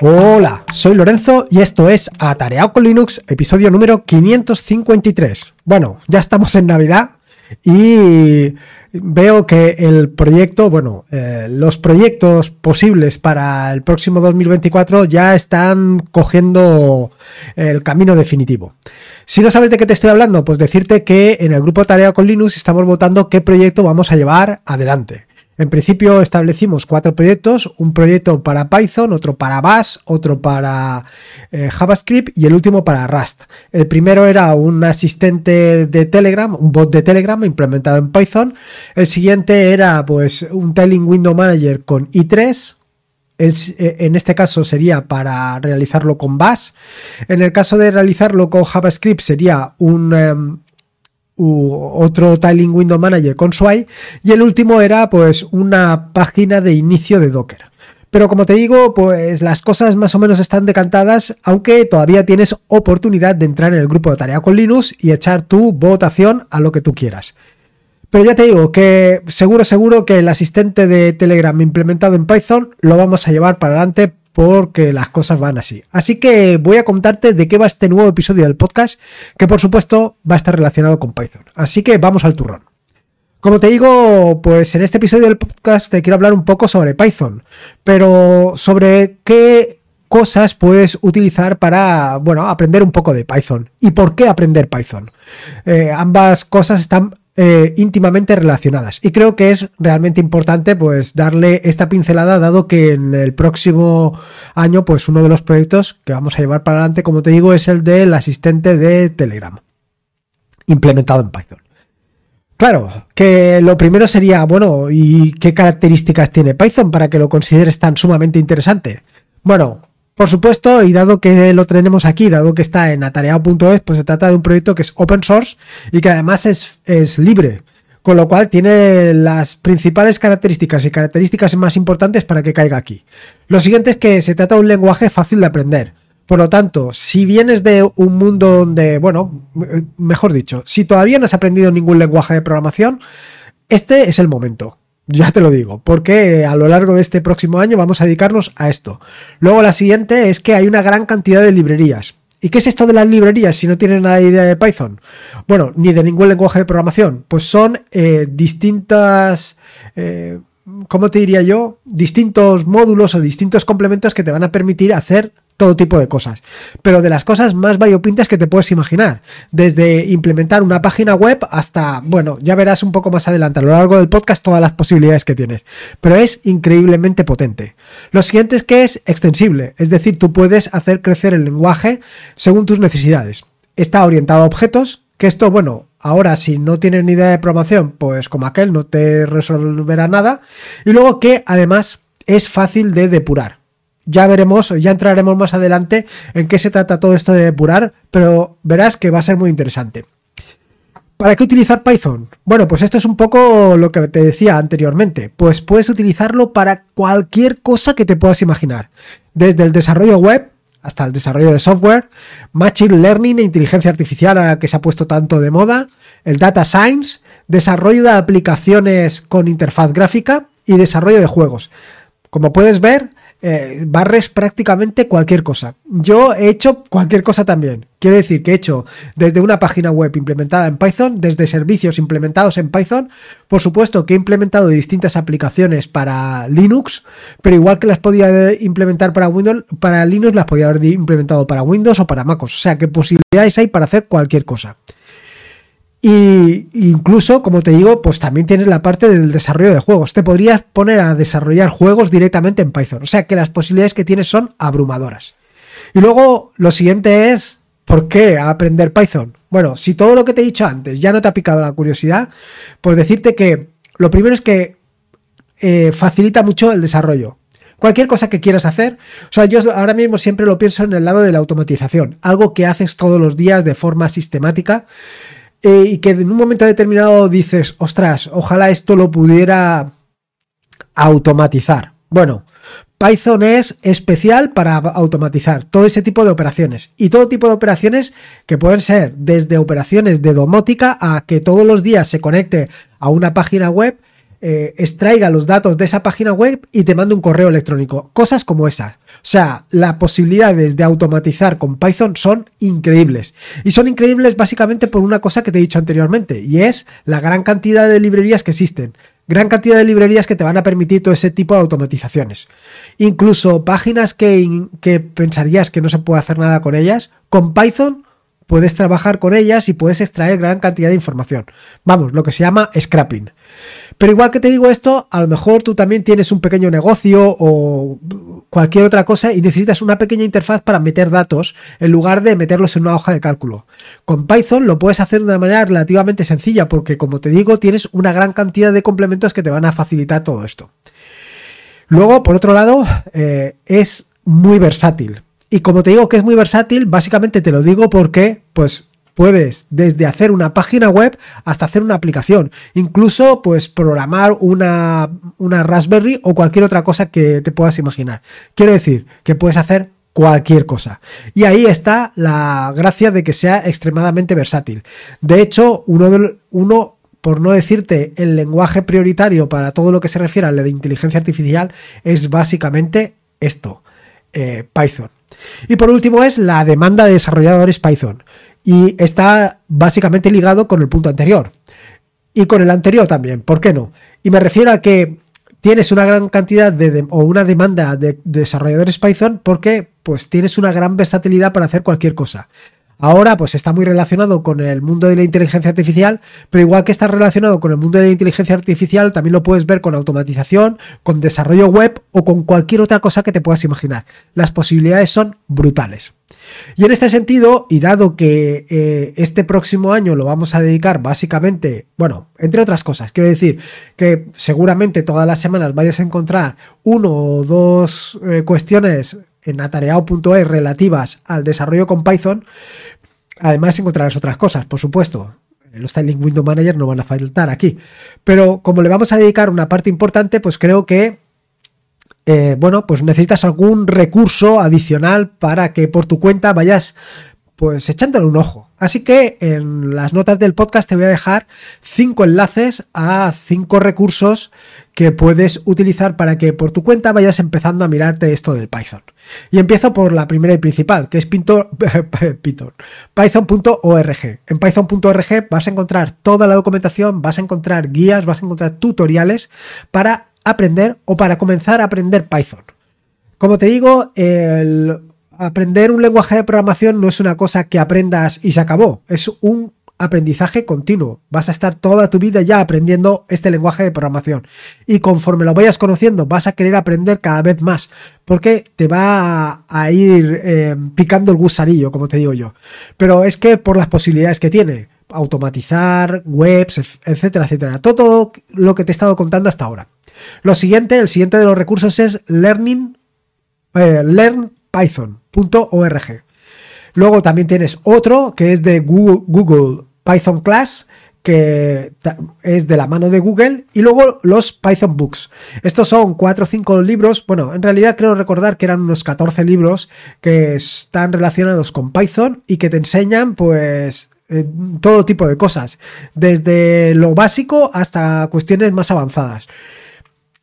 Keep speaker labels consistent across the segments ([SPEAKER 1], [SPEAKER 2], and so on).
[SPEAKER 1] Hola, soy Lorenzo y esto es Atareado con Linux, episodio número 553. Bueno, ya estamos en Navidad y veo que el proyecto, bueno, eh, los proyectos posibles para el próximo 2024 ya están cogiendo el camino definitivo. Si no sabes de qué te estoy hablando, pues decirte que en el grupo Tarea con Linux estamos votando qué proyecto vamos a llevar adelante. En principio establecimos cuatro proyectos, un proyecto para Python, otro para Bash, otro para eh, JavaScript y el último para Rust. El primero era un asistente de Telegram, un bot de Telegram implementado en Python. El siguiente era pues un Telling Window Manager con i3, eh, en este caso sería para realizarlo con Bash. En el caso de realizarlo con JavaScript sería un, em, otro Tiling Window Manager con Sway y el último era pues una página de inicio de Docker. Pero como te digo, pues las cosas más o menos están decantadas, aunque todavía tienes oportunidad de entrar en el grupo de tarea con Linux y echar tu votación a lo que tú quieras. Pero ya te digo que seguro, seguro que el asistente de Telegram implementado en Python lo vamos a llevar para adelante porque las cosas van así. Así que voy a contarte de qué va este nuevo episodio del podcast, que por supuesto va a estar relacionado con Python. Así que vamos al turrón. Como te digo, pues en este episodio del podcast te quiero hablar un poco sobre Python, pero sobre qué cosas puedes utilizar para, bueno, aprender un poco de Python. ¿Y por qué aprender Python? Eh, ambas cosas están eh, íntimamente relacionadas. Y creo que es realmente importante pues darle esta pincelada dado que en el próximo año pues uno de los proyectos que vamos a llevar para adelante, como te digo, es el del asistente de Telegram implementado en Python. Claro, que lo primero sería, bueno, ¿y qué características tiene Python para que lo consideres tan sumamente interesante? Bueno, por supuesto, y dado que lo tenemos aquí, dado que está en atareado.es, pues se trata de un proyecto que es open source y que además es, es libre. Con lo cual tiene las principales características y características más importantes para que caiga aquí. Lo siguiente es que se trata de un lenguaje fácil de aprender. Por lo tanto, si vienes de un mundo donde, bueno, mejor dicho, si todavía no has aprendido ningún lenguaje de programación, este es el momento. Ya te lo digo, porque a lo largo de este próximo año vamos a dedicarnos a esto. Luego la siguiente es que hay una gran cantidad de librerías. ¿Y qué es esto de las librerías si no tienen nada de idea de Python? Bueno, ni de ningún lenguaje de programación. Pues son eh, distintas... Eh, ¿Cómo te diría yo? Distintos módulos o distintos complementos que te van a permitir hacer todo tipo de cosas, pero de las cosas más variopintas que te puedes imaginar, desde implementar una página web hasta, bueno, ya verás un poco más adelante a lo largo del podcast todas las posibilidades que tienes, pero es increíblemente potente. Lo siguiente es que es extensible, es decir, tú puedes hacer crecer el lenguaje según tus necesidades. Está orientado a objetos, que esto, bueno, ahora si no tienes ni idea de programación, pues como aquel no te resolverá nada, y luego que además es fácil de depurar ya veremos, ya entraremos más adelante en qué se trata todo esto de depurar, pero verás que va a ser muy interesante. ¿Para qué utilizar Python? Bueno, pues esto es un poco lo que te decía anteriormente. Pues puedes utilizarlo para cualquier cosa que te puedas imaginar. Desde el desarrollo web hasta el desarrollo de software, Machine Learning e inteligencia artificial a la que se ha puesto tanto de moda, el Data Science, desarrollo de aplicaciones con interfaz gráfica y desarrollo de juegos. Como puedes ver, eh, barres prácticamente cualquier cosa. Yo he hecho cualquier cosa también. Quiero decir que he hecho desde una página web implementada en Python, desde servicios implementados en Python, por supuesto que he implementado distintas aplicaciones para Linux, pero igual que las podía implementar para Windows, para Linux las podía haber implementado para Windows o para MacOS. O sea que posibilidades hay para hacer cualquier cosa. Y incluso, como te digo, pues también tienes la parte del desarrollo de juegos. Te podrías poner a desarrollar juegos directamente en Python. O sea que las posibilidades que tienes son abrumadoras. Y luego lo siguiente es, ¿por qué aprender Python? Bueno, si todo lo que te he dicho antes ya no te ha picado la curiosidad, pues decirte que lo primero es que eh, facilita mucho el desarrollo. Cualquier cosa que quieras hacer, o sea, yo ahora mismo siempre lo pienso en el lado de la automatización, algo que haces todos los días de forma sistemática eh, y que en un momento determinado dices, ostras, ojalá esto lo pudiera automatizar. Bueno, Python es especial para automatizar todo ese tipo de operaciones y todo tipo de operaciones que pueden ser desde operaciones de domótica a que todos los días se conecte a una página web eh, extraiga los datos de esa página web y te mande un correo electrónico. Cosas como esas. O sea, las posibilidades de automatizar con Python son increíbles. Y son increíbles básicamente por una cosa que te he dicho anteriormente, y es la gran cantidad de librerías que existen gran cantidad de librerías que te van a permitir todo ese tipo de automatizaciones. Incluso páginas que, que, pensarías que no se puede hacer nada con ellas, con Python puedes trabajar con ellas y puedes extraer gran cantidad de información. Vamos, lo que se llama scrapping. Pero igual que te digo esto, a lo mejor tú también tienes un pequeño negocio o cualquier otra cosa y necesitas una pequeña interfaz para meter datos en lugar de meterlos en una hoja de cálculo. Con Python lo puedes hacer de una manera relativamente sencilla porque como te digo tienes una gran cantidad de complementos que te van a facilitar todo esto. Luego, por otro lado, eh, es muy versátil. Y como te digo que es muy versátil, básicamente te lo digo porque, pues, puedes desde hacer una página web hasta hacer una aplicación. Incluso, pues, programar una, una Raspberry o cualquier otra cosa que te puedas imaginar. Quiero decir que puedes hacer cualquier cosa. Y ahí está la gracia de que sea extremadamente versátil. De hecho, uno, de, uno por no decirte el lenguaje prioritario para todo lo que se refiere a la inteligencia artificial, es básicamente esto, eh, Python. Y por último es la demanda de desarrolladores Python. Y está básicamente ligado con el punto anterior. Y con el anterior también, ¿por qué no? Y me refiero a que tienes una gran cantidad de, o una demanda de desarrolladores Python porque pues tienes una gran versatilidad para hacer cualquier cosa. Ahora pues está muy relacionado con el mundo de la inteligencia artificial, pero igual que está relacionado con el mundo de la inteligencia artificial, también lo puedes ver con automatización, con desarrollo web o con cualquier otra cosa que te puedas imaginar. Las posibilidades son brutales. Y en este sentido, y dado que eh, este próximo año lo vamos a dedicar básicamente, bueno, entre otras cosas, quiero decir que seguramente todas las semanas vayas a encontrar uno o dos eh, cuestiones en atareado.es relativas al desarrollo con Python. Además encontrarás otras cosas, por supuesto. Los Styling Window Manager no van a faltar aquí. Pero como le vamos a dedicar una parte importante, pues creo que eh, bueno, pues necesitas algún recurso adicional para que por tu cuenta vayas pues echándole un ojo. Así que en las notas del podcast te voy a dejar cinco enlaces a cinco recursos que puedes utilizar para que por tu cuenta vayas empezando a mirarte esto del Python. Y empiezo por la primera y principal, que es Python.org. En Python.org vas a encontrar toda la documentación, vas a encontrar guías, vas a encontrar tutoriales para aprender o para comenzar a aprender Python. Como te digo, el aprender un lenguaje de programación no es una cosa que aprendas y se acabó, es un aprendizaje continuo. Vas a estar toda tu vida ya aprendiendo este lenguaje de programación. Y conforme lo vayas conociendo, vas a querer aprender cada vez más. Porque te va a, ir eh, picando el gusanillo, como te digo yo. Pero es que por las posibilidades que tiene. Automatizar, webs, etcétera, etcétera. Todo lo que te he estado contando hasta ahora. Lo siguiente, el siguiente de los recursos es learning, eh, learnpython.org. Luego también tienes otro que es de Google, Python Class, que es de la mano de Google, y luego los Python Books. Estos son cuatro o cinco libros, bueno, en realidad creo recordar que eran unos 14 libros que están relacionados con Python y que te enseñan pues eh, todo tipo de cosas, desde lo básico hasta cuestiones más avanzadas.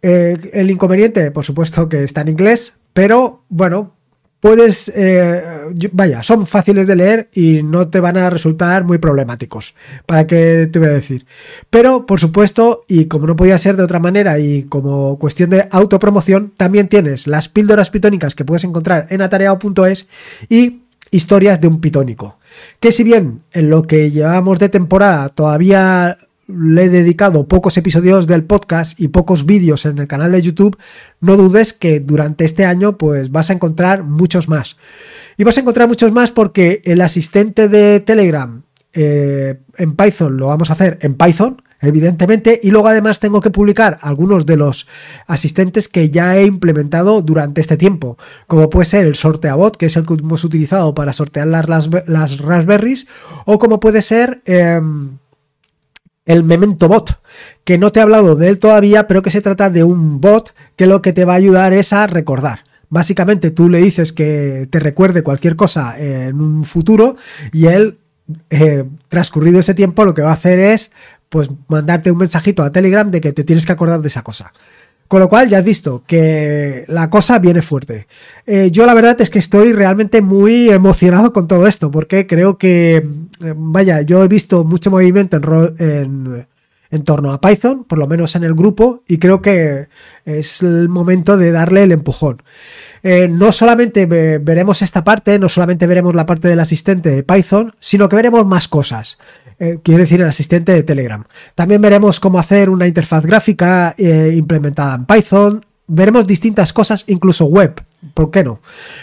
[SPEAKER 1] Eh, el inconveniente, por supuesto, que está en inglés, pero bueno, puedes, eh, vaya, son fáciles de leer y no te van a resultar muy problemáticos. ¿Para qué te voy a decir? Pero, por supuesto, y como no podía ser de otra manera y como cuestión de autopromoción, también tienes las píldoras pitónicas que puedes encontrar en atareado.es y historias de un pitónico. Que si bien en lo que llevamos de temporada todavía le he dedicado pocos episodios del podcast y pocos vídeos en el canal de YouTube, no dudes que durante este año pues vas a encontrar muchos más. Y vas a encontrar muchos más porque el asistente de Telegram eh, en Python lo vamos a hacer en Python, evidentemente, y luego además tengo que publicar algunos de los asistentes que ya he implementado durante este tiempo, como puede ser el sorteabot, que es el que hemos utilizado para sortear las, las, Raspberries, o como puede ser... Em, el Memento Bot, que no te he hablado de él todavía, pero que se trata de un bot que lo que te va a ayudar es a recordar. Básicamente tú le dices que te recuerde cualquier cosa en un futuro y él, eh, transcurrido ese tiempo, lo que va a hacer es pues mandarte un mensajito a Telegram de que te tienes que acordar de esa cosa. Con lo cual ya has visto que la cosa viene fuerte. Eh, yo la verdad es que estoy realmente muy emocionado con todo esto, porque creo que, eh, vaya, yo he visto mucho movimiento en, en, torno a Python, por lo menos en el grupo, y creo que es el momento de darle el empujón. Eh, no solamente veremos esta parte, no solamente veremos la parte del asistente de Python, sino que veremos más cosas. Eh, quiere decir el asistente de Telegram. También veremos cómo hacer una interfaz gráfica eh, implementada en Python. Veremos distintas cosas, incluso web. ¿Por qué no?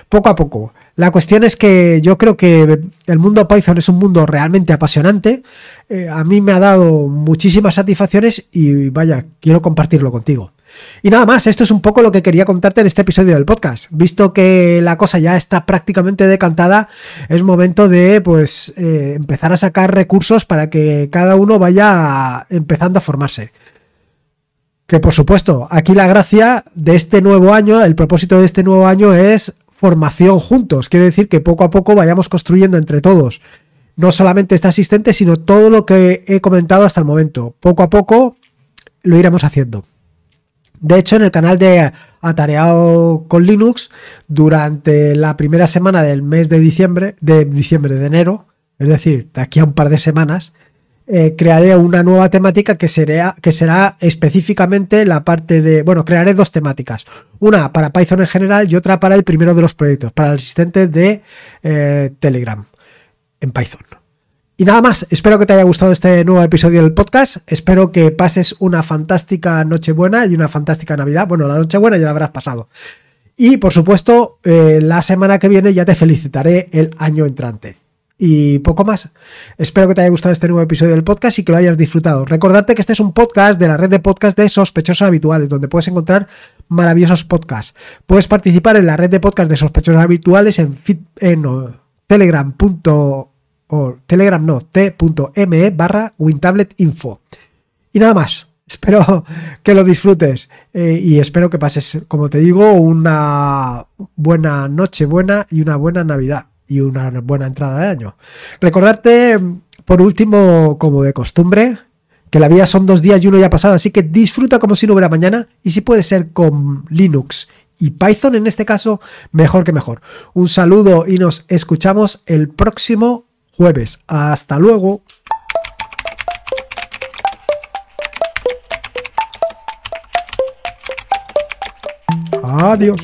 [SPEAKER 1] Poco a poco. La cuestión es que yo creo que el mundo Python es un mundo realmente apasionante. Eh, a mí me ha dado muchísimas satisfacciones y vaya, quiero compartirlo contigo. Y nada más, esto es un poco lo que quería contarte en este episodio del podcast. Visto que la cosa ya está prácticamente decantada, es momento de pues eh, empezar a sacar recursos para que cada uno vaya empezando a formarse. Que por supuesto, aquí la gracia de este nuevo año, el propósito de este nuevo año es formación juntos. Quiere decir que poco a poco vayamos construyendo entre todos no solamente este asistente, sino todo lo que he comentado hasta el momento. Poco a poco lo iremos haciendo. De hecho, en el canal de Atareado con Linux, durante la primera semana del mes de diciembre, de diciembre, de enero, es decir, de aquí a un par de semanas, eh, crearé una nueva temática que será, que será específicamente la parte de, bueno, crearé dos temáticas, una para Python en general y otra para el primero de los proyectos, para el asistente de eh, Telegram en Python. Y nada más, espero que te haya gustado este nuevo episodio del podcast, espero que pases una fantástica Nochebuena y una fantástica Navidad. Bueno, la Nochebuena ya la habrás pasado. Y por supuesto, eh, la semana que viene ya te felicitaré el año entrante. Y poco más. Espero que te haya gustado este nuevo episodio del podcast y que lo hayas disfrutado. Recordarte que este es un podcast de la red de podcast de sospechosos habituales, donde puedes encontrar maravillosos podcasts. Puedes participar en la red de podcast de sospechosos habituales en, en telegram.com o telegram no, t.me barra wintabletinfo. Y nada más. Espero que lo disfrutes eh, y espero que pases, como te digo, una buena noche buena y una buena Navidad y una buena entrada de año. Recordarte, por último, como de costumbre, que la vida son dos días y uno ya pasado, así que disfruta como si no hubiera mañana y si puede ser con Linux y Python en este caso, mejor que mejor. Un saludo y nos escuchamos el próximo jueves. Hasta luego. Adiós.